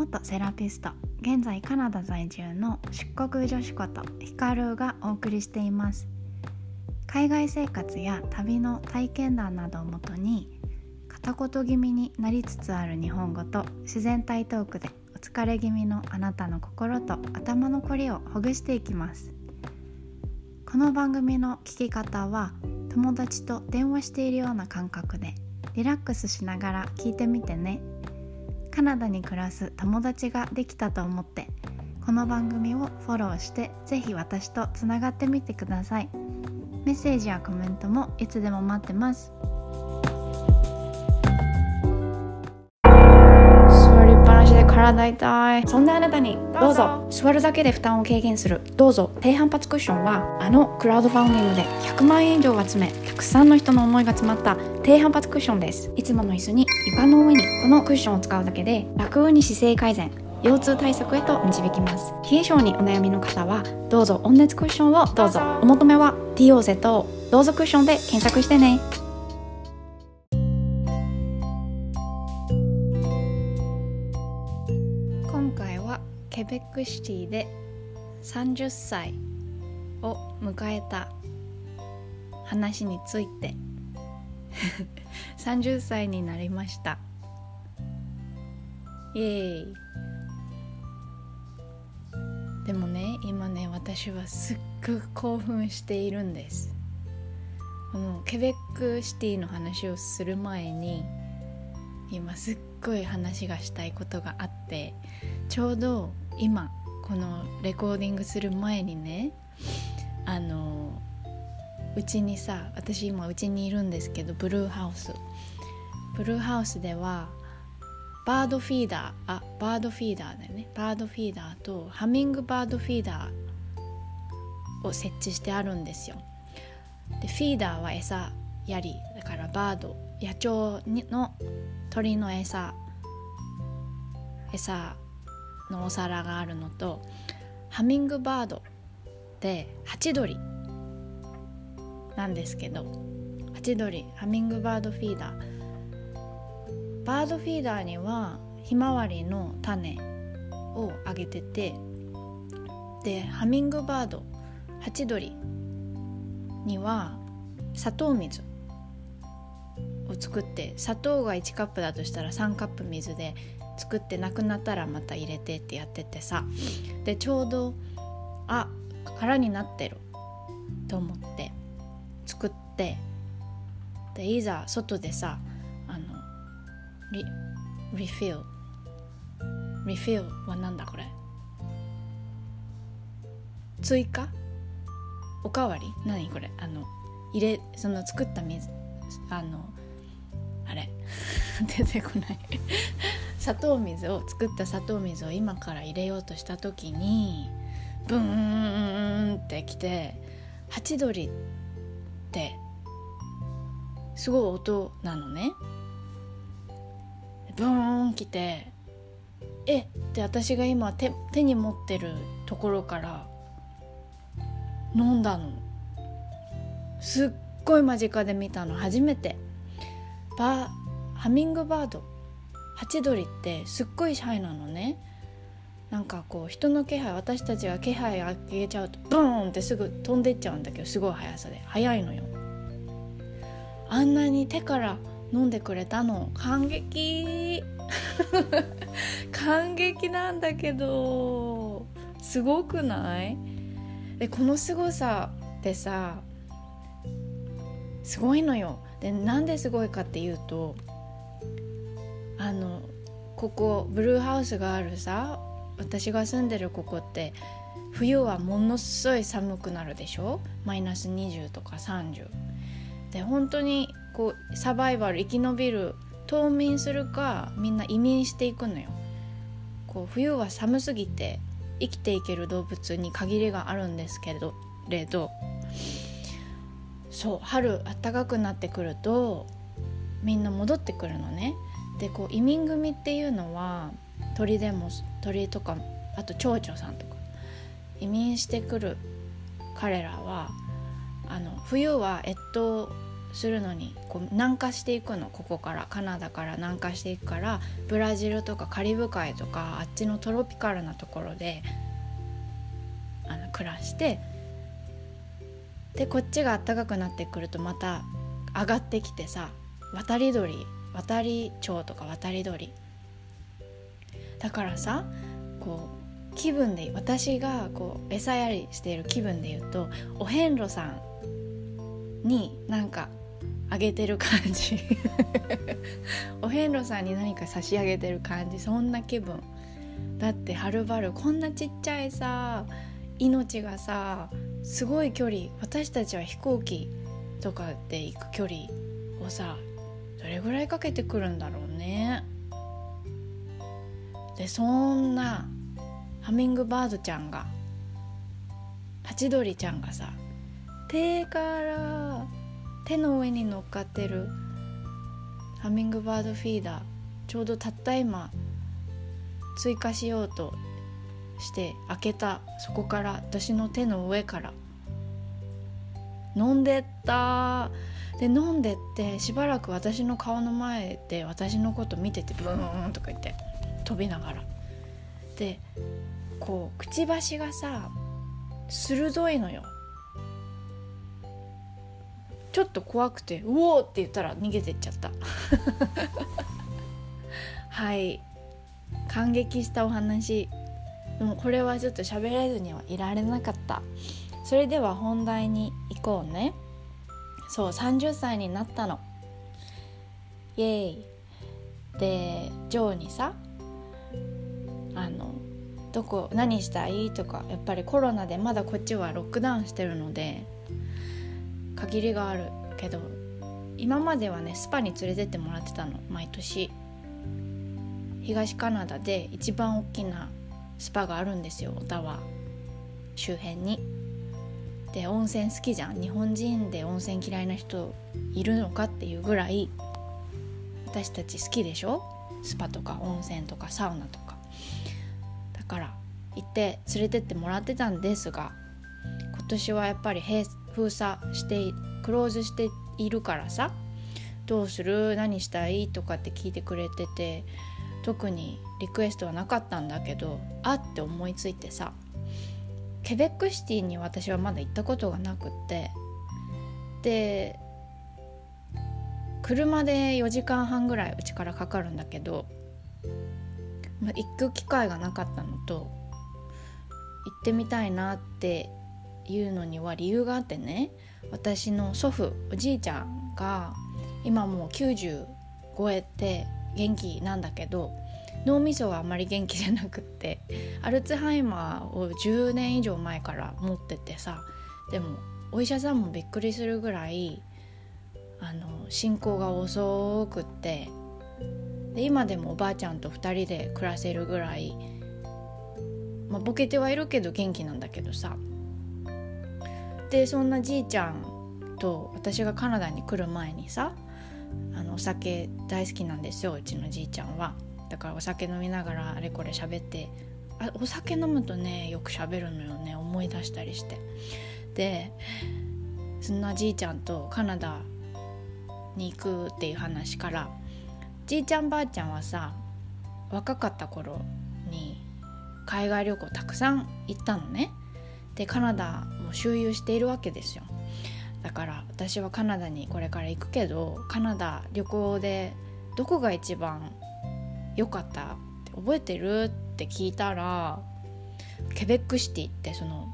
元セラピスト現在カナダ在住の出国女子ことヒカルがお送りしています。海外生活や旅の体験談などをもとに片言気味になりつつある日本語と自然体トークでお疲れ気味のあなたの心と頭のこりをほぐしていきます。この番組の聞き方は友達と電話しているような感覚でリラックスしながら聞いてみてね。カナダに暮らす友達ができたと思ってこの番組をフォローしてぜひ私とつながってみてください。メッセージやコメントもいつでも待ってます。体痛いそんなあなたにどうぞ。座るだけで負担を軽減する。どうぞ。低反発クッションはあのクラウドファンディングで100万円以上集めたくさんの人の思いが詰まった低反発クッションです。いつもの椅子に床の上にこのクッションを使うだけで楽に姿勢改善腰痛対策へと導きます。冷え性にお悩みの方はどうぞ。温熱クッションをどうぞ。お求めは DOZ どうぞクッションで検索してねはケベックシティで30歳を迎えた話について。30歳になりました。イエーイ。でもね今ね私はすっごく興奮しているんです。このケベックシティの話をする前に今すっごい話がしたいことがあってちょうど今このレコーディングする前にねあのうちにさ私今うちにいるんですけどブルーハウス。ブルーハウスではバードフィーダーあバードフィーダーだよね。バードフィーダーとハミングバードフィーダーを設置してあるんですよ。でフィーダーは餌やりだからバード野鳥の鳥の餌餌のお皿があるのとハミングバードでハチドリなんですけどハチドリハミングバードフィーダー。バードフィーダーにはひまわりの種をあげててでハミングバードハチドリには砂糖水を作って砂糖が1カップだとしたら3カップ水で作ってなくなったらまた入れてってやっててさ。でちょうどあ空になってる。と思って作って。でいざ外でさあのリリフィルリフィルはなんだこれ？追加？おかわり？何これ？あの入れその作った水あのあれ？出てこない。砂糖水を作った砂糖水を今から入れようとした時にブーンってきてハチドリってすごい音なのね。ブーン来てえって私が今手手に持ってるところから飲んだの。すっごい間近で見たの。初めて。バーハミングバード。ハチドリってすっごいシャイなのね。なんかこう人の気配私たちが気配あげちゃうとブーンってすぐ飛んでっちゃうんだけどすごい速さで。速いのよ。あんなに手から飲んでくれたの感激。感激なんだけどすごくない？でこのすごさってさすごいのよ。でなんですごいかっていうとあのここブルーハウスがあるさ私が住んでるここって冬はものすごい寒くなるでしょ？マイナス20とか30で本当にこうサバイバル生き延びる冬眠するかみんな移民していくのよ。こう冬は寒すぎて生きていける動物に限りがあるんですけどれどそう春暖かくなってくるとみんな戻ってくるのね。でこう移民組っていうのは鳥でも鳥とかあと蝶々さんとか移民してくる彼らはあの冬は越冬するのにこう南下していくのここからカナダから南下していくからブラジルとかカリブ海とかあっちのトロピカルなところであの暮らしてでこっちが暖かくなってくるとまた上がってきてさ渡り鳥渡り蝶とか渡り鳥。だからさこう気分で私がこう餌やりしている気分で言うとお遍路さんになんかあげてる感じ。お遍路さんに何か差し上げてる感じ。そんな気分。だってはるばるこんなちっちゃいさ命がさすごい距離私たちは飛行機とかで行く距離をされぐらいかけてくるんだろうね。でそんなハミングバードちゃんがハチドリちゃんがさ手から手の上に乗っかってるハミングバードフィーダーちょうどたった今追加しようとして開けたそこから私の手の上から飲んでった。で飲んでってしばらく私の顔の前で私のこと見ててブーンとか言って飛びながら。でこうくちばしがさ鋭いのよ。ちょっと怖くて「うお!」って言ったら逃げてっちゃった。はい。感激したお話。でもこれはちょっと喋れずにはいられなかった。それでは本題に行こうね。そう30歳になったの。イエーイ。でジョーにさあのどこ何したいとかやっぱりコロナでまだこっちはロックダウンしてるので限りがあるけど今まではねスパに連れてってもらってたの毎年。東カナダで一番大きなスパがあるんですよオタワ周辺に。で温泉好きじゃん。日本人で温泉嫌いな人いるのかっていうぐらい私たち好きでしょ？スパとか温泉とかサウナとか。だから行って連れてってもらってたんですが今年はやっぱり閉封鎖してクローズしているからさどうする？何したい？とかって聞いてくれてて特にリクエストはなかったんだけどあって思いついてさケベックシティに私はまだ行ったことがなくってで車で4時間半ぐらいうちからかかるんだけど、まあ、行く機会がなかったのと行ってみたいなっていうのには理由があってね私の祖父おじいちゃんが今もう90超えて元気なんだけど脳みそはあまり元気じゃなくってアルツハイマーを10年以上前から持っててさでもお医者さんもびっくりするぐらいあの進行が遅くってで今でもおばあちゃんと2人で暮らせるぐらい、まあ、ボケてはいるけど元気なんだけどさ。でそんなじいちゃんと私がカナダに来る前にさあのお酒大好きなんですようちのじいちゃんは。だからお酒飲みながらあれこれ喋ってあお酒飲むとねよく喋るのよね思い出したりして。でそんなじいちゃんとカナダに行くっていう話からじいちゃんばあちゃんはさ若かった頃に海外旅行たくさん行ったのね。でカナダも周遊しているわけですよ。だから私はカナダにこれから行くけどカナダ旅行でどこが一番良かったって覚えてるって聞いたらケベックシティってその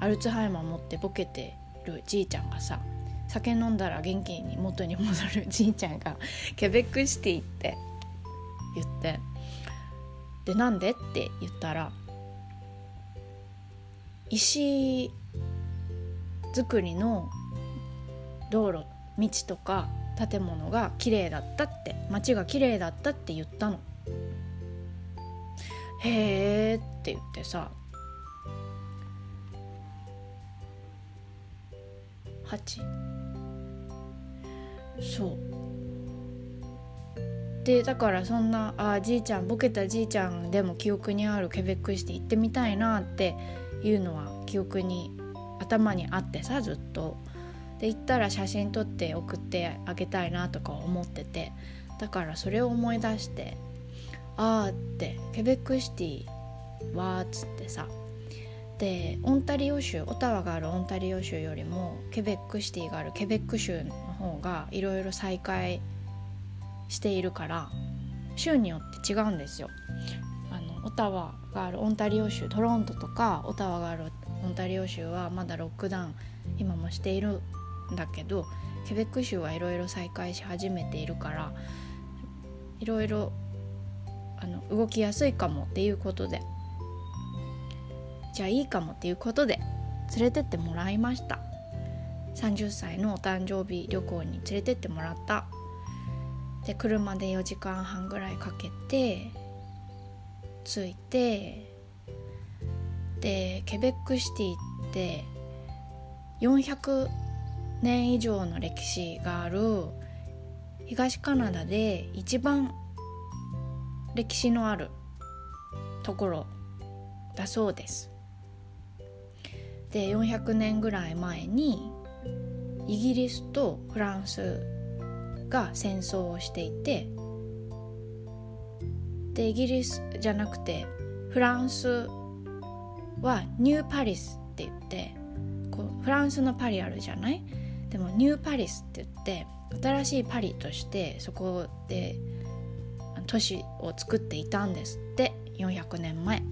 アルツハイマー持ってボケてるじいちゃんがさ酒飲んだら元気に元に戻るじいちゃんがケベックシティって言ってでなんでって言ったら石造りの道路道とか建物が綺麗だったって街が綺麗だったって言ったの。へーって言ってさ8そう。でだからそんなあじいちゃんボケたじいちゃんでも記憶にあるケベックシティ行ってみたいなっていうのは記憶に頭にあってさずっと。で行ったら写真撮って送ってあげたいなとか思ってて。だからそれを思い出して。あーってケベックシティはっつってさでオンタリオ州オタワがあるオンタリオ州よりもケベックシティがあるケベック州の方がいろいろ再開しているから州によって違うんですよ。あのオタワがあるオンタリオ州トロントとかオタワがあるオンタリオ州はまだロックダウン今もしているんだけどケベック州はいろいろ再開し始めているからいろいろあの動きやすいかもっていうことで。じゃあいいかもっていうことで連れてってもらいました。30歳のお誕生日旅行に連れてってもらった。で車で4時間半ぐらいかけて着いてでケベックシティって400年以上の歴史がある東カナダで一番歴史のあるところだそうです。で400年ぐらい前にイギリスとフランスが戦争をしていてでイギリスじゃなくてフランスはニューパリスって言ってこうフランスのパリあるじゃない？でもニューパリスって言って新しいパリとしてそこで都市を作っていたんですって400年前。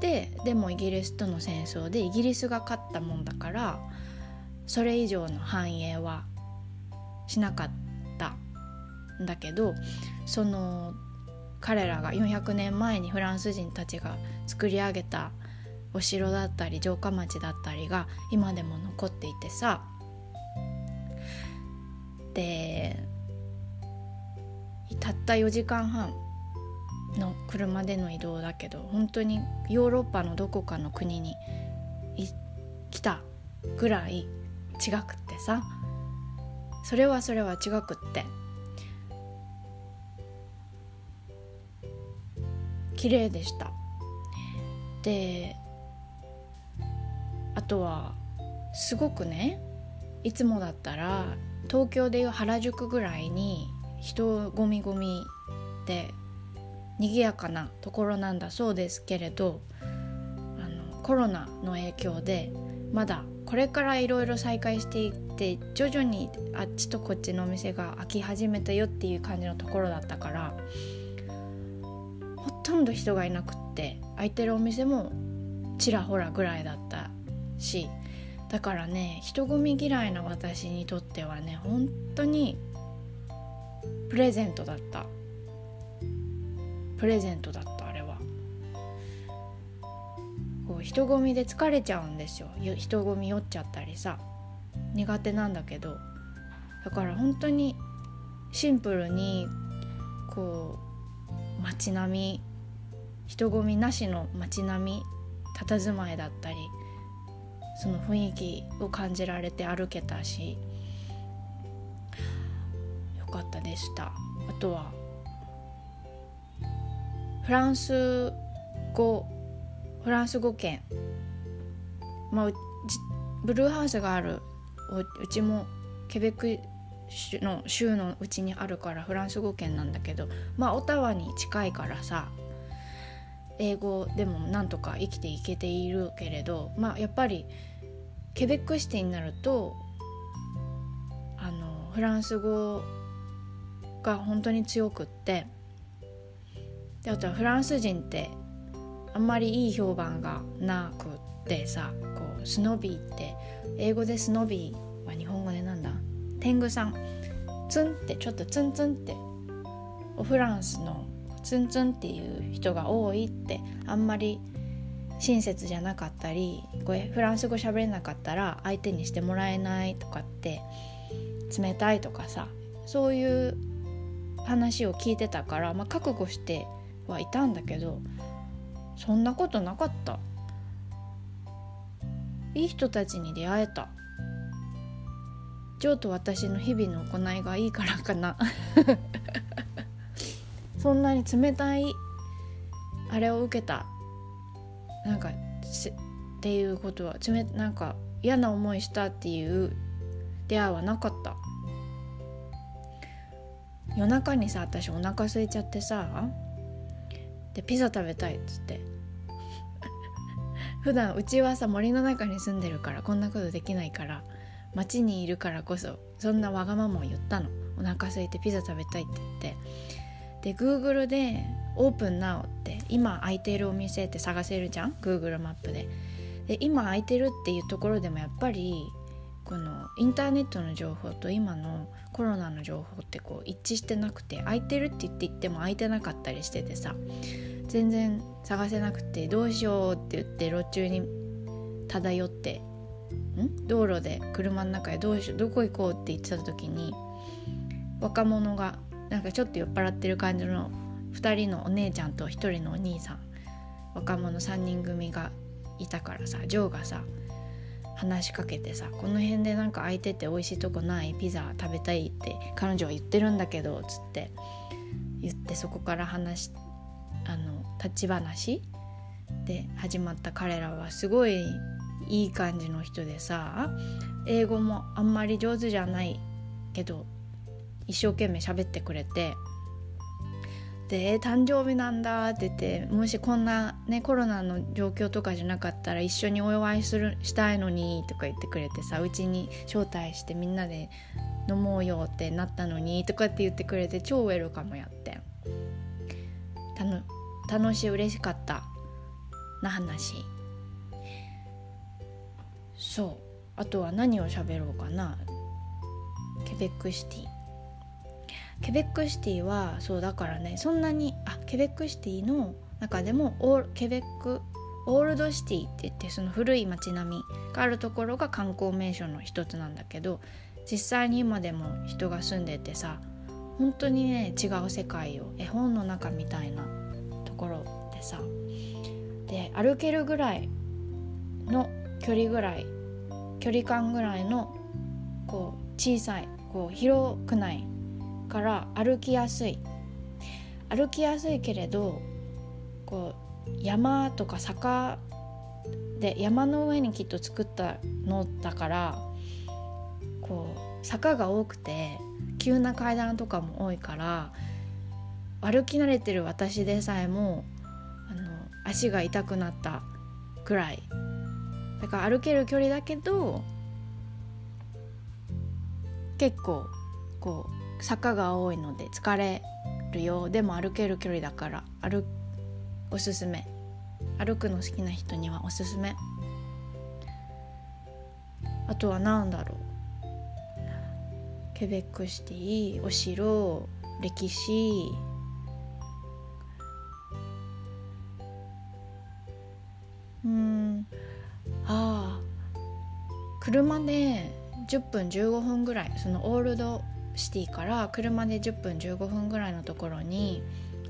ででもイギリスとの戦争でイギリスが勝ったもんだからそれ以上の繁栄はしなかったんだけどその彼らが400年前にフランス人たちが作り上げたお城だったり城下町だったりが今でも残っていてさでたった4時間半の車での移動だけど本当にヨーロッパのどこかの国に来たぐらい違くってさ。それはそれは違くって。綺麗でした。であとはすごくねいつもだったら東京でいう原宿ぐらいに人ごみごみで賑やかなところなんだそうですけれどあのコロナの影響でまだこれからいろいろ再開していって徐々にあっちとこっちのお店が開き始めたよっていう感じのところだったからほとんど人がいなくって開いてるお店もちらほらぐらいだったしだからね人混み嫌いな私にとってはね本当にプレゼントだった。プレゼントだったあれは。こう人混みで疲れちゃうんですよ。人混み酔っちゃったりさ。苦手なんだけど。だから本当にシンプルにこう街並み人混みなしの街並み佇まいだったりその雰囲気を感じられて歩けたしよかったでした。あとはフランス語フランス語圏。まあブルーハウスがあるうちもケベックの州のうちにあるからフランス語圏なんだけどまあオタワに近いからさ英語でもなんとか生きていけているけれどまあやっぱりケベックシティになるとあのフランス語が本当に強くって。であとはフランス人ってあんまりいい評判がなくってさこうスノビーって英語でスノビーは日本語でなんだ？天狗さん。ツンってちょっとツンツンっておフランスのツンツンっていう人が多いってあんまり親切じゃなかったりこれフランス語喋れなかったら相手にしてもらえないとかって冷たいとかさそういう話を聞いてたから、まあ、覚悟してはいたんだけどそんなことなかった。いい人たちに出会えた。ジョーと私の日々の行いがいいからかな。そんなに冷たいあれを受けたなんかっていうことは冷なんか嫌な思いしたっていう出会いはなかった。夜中にさ私お腹空いちゃってさでピザ食べたいっつって。普段うちはさ森の中に住んでるからこんなことできないから街にいるからこそそんなわがままを言ったの。お腹空いてピザ食べたいって言って。で Google で「オープンなお」って今空いてるお店って探せるじゃん？Google マップで。で今空いてるっていうところでもやっぱりこのインターネットの情報と今のコロナの情報ってこう一致してなくて空いてるって言って言っても空いてなかったりしててさ全然探せなくてどうしようって言って路中に漂ってん？道路で車の中でどうしようどこ行こうって言ってた時に若者がなんかちょっと酔っ払ってる感じの2人のお姉ちゃんと1人のお兄さん若者3人組がいたからさジョーがさ話しかけてさ「この辺でなんか空いてて美味しいとこないピザ食べたい」って彼女は言ってるんだけどつって言ってそこから話あの立ち話で始まった。彼らはすごいいい感じの人でさ英語もあんまり上手じゃないけど一生懸命喋ってくれてで「誕生日なんだ」って言ってもしこんな、ね、コロナの状況とかじゃなかったら一緒にお祝いするしたいのにとか言ってくれてさうちに招待してみんなで飲もうよってなったのにとかって言ってくれて超ウェルカムやってたの楽しい嬉しかった。な話。そう。あとは何を喋ろうかな。ケベックシティ。ケベックシティはそうだからねそんなにあケベックシティの中でもオーケベックオールドシティって言ってその古い街並みがあるところが観光名所の一つなんだけど実際に今でも人が住んでてさ本当にね違う世界を絵本の中みたいなところでさで歩けるぐらいの距離ぐらい距離感ぐらいのこう小さいこう広くないから歩きやすい。歩きやすいけれどこう山とか坂で山の上にきっと作ったのだからこう坂が多くて急な階段とかも多いから歩き慣れてる私でさえもあの足が痛くなったくらい。だから歩ける距離だけど結構こう坂が多いので疲れるよでも歩ける距離だから歩おすすめ。歩くの好きな人にはおすすめ。あとは何だろう。ケベックシティお城歴史。うん。ああ車で10分15分ぐらいそのオールドシティから車で10分15分ぐらいのところに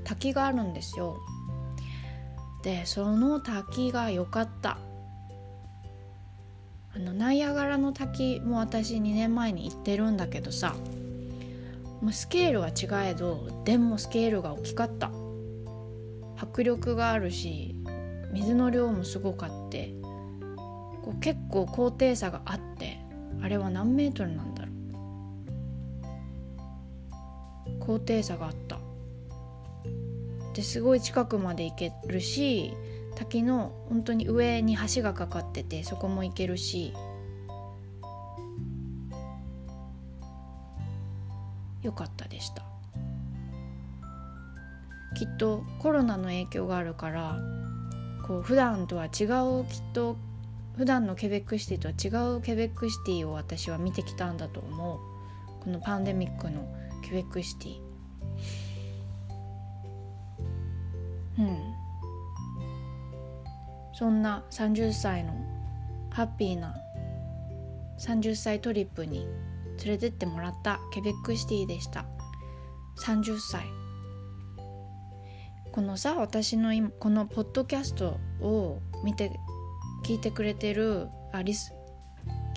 滝があるんですよ。でその滝が良かった。あのナイアガラの滝も私2年前に行ってるんだけどさもうスケールは違えどでもスケールが大きかった。迫力があるし水の量もすごかってこう結構高低差があってあれは何メートルなん高低差があった。ですごい近くまで行けるし滝の本当に上に橋がかかっててそこも行けるし。よかったでした。きっとコロナの影響があるからこう普段とは違うきっと普段のケベックシティとは違うケベックシティを私は見てきたんだと思う。このパンデミックのキュベックシティ。うん。そんな30歳のハッピーな30歳トリップに連れてってもらったケベックシティでした。30歳このさ私の今このポッドキャストを見て聞いてくれてるあリス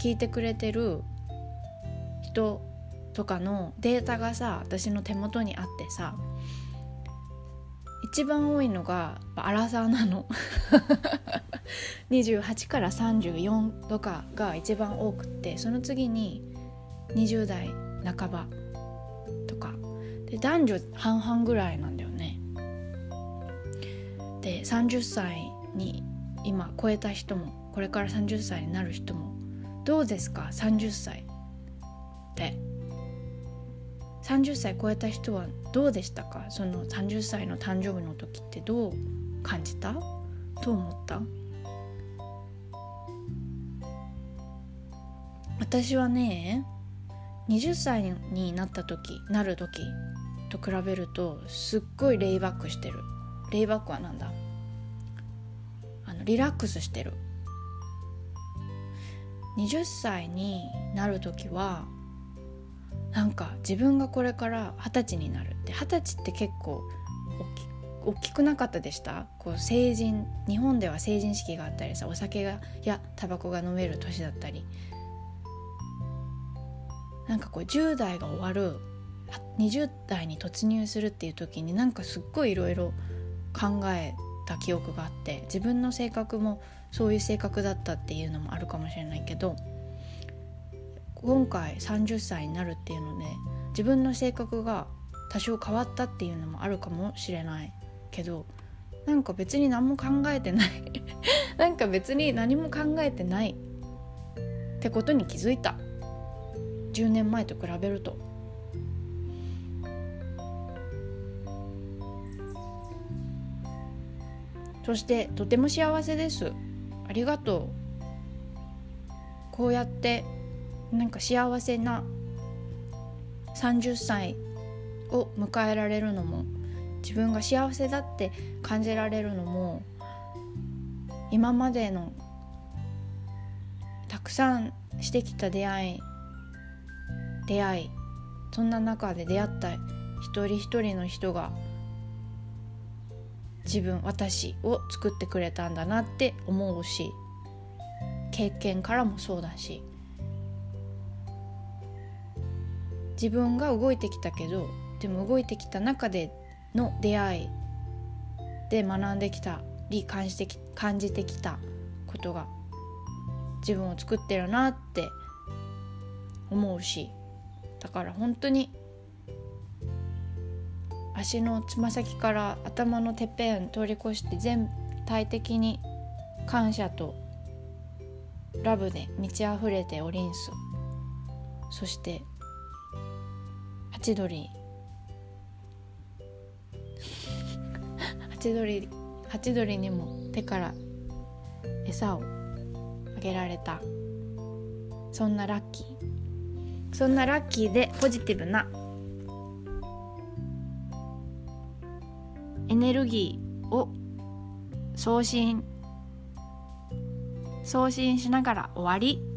聞いてくれてる人とかのデータがさ私の手元にあってさ一番多いのがアラサーなの。28から34とかが一番多くってその次に20代半ばとか。で男女半々ぐらいなんだよね。で30歳に今超えた人もこれから30歳になる人もどうですか？30歳って。30歳超えた人はどうでしたか？その30歳の誕生日の時ってどう感じた？どう思った？私はね20歳になった時なる時と比べるとすっごいレイバックしてる。レイバックはなんだ？あのリラックスしてる。20歳になる時はなんか自分がこれから二十歳になるって二十歳って結構大きくなかったでした？こう成人日本では成人式があったりさお酒がやタバコが飲める年だったり。なんかこう10代が終わる20代に突入するっていう時になんかすっごいいろいろ考えた記憶があって自分の性格もそういう性格だったっていうのもあるかもしれないけど今回30歳になるっていうので自分の性格が多少変わったっていうのもあるかもしれないけどなんか別に何も考えてない。なんか別に何も考えてないってことに気づいた。10年前と比べると。そしてとても幸せです。ありがとう。こうやってなんか幸せな30歳を迎えられるのも自分が幸せだって感じられるのも今までのたくさんしてきた出会い出会いそんな中で出会った一人一人の人が自分私を作ってくれたんだなって思うし経験からもそうだし自分が動いてきたけどでも動いてきた中での出会いで学んできたり感じてき感じてきたことが自分を作ってるなって思うしだから本当に足のつま先から頭のてっぺん通り越して全体的に感謝とラブで満ち溢れておりんす。そしてハチドリ。ハチドリハチドリにも手から餌をあげられた。そんなラッキー。そんなラッキーでポジティブな。エネルギーを送信。送信しながら終わり。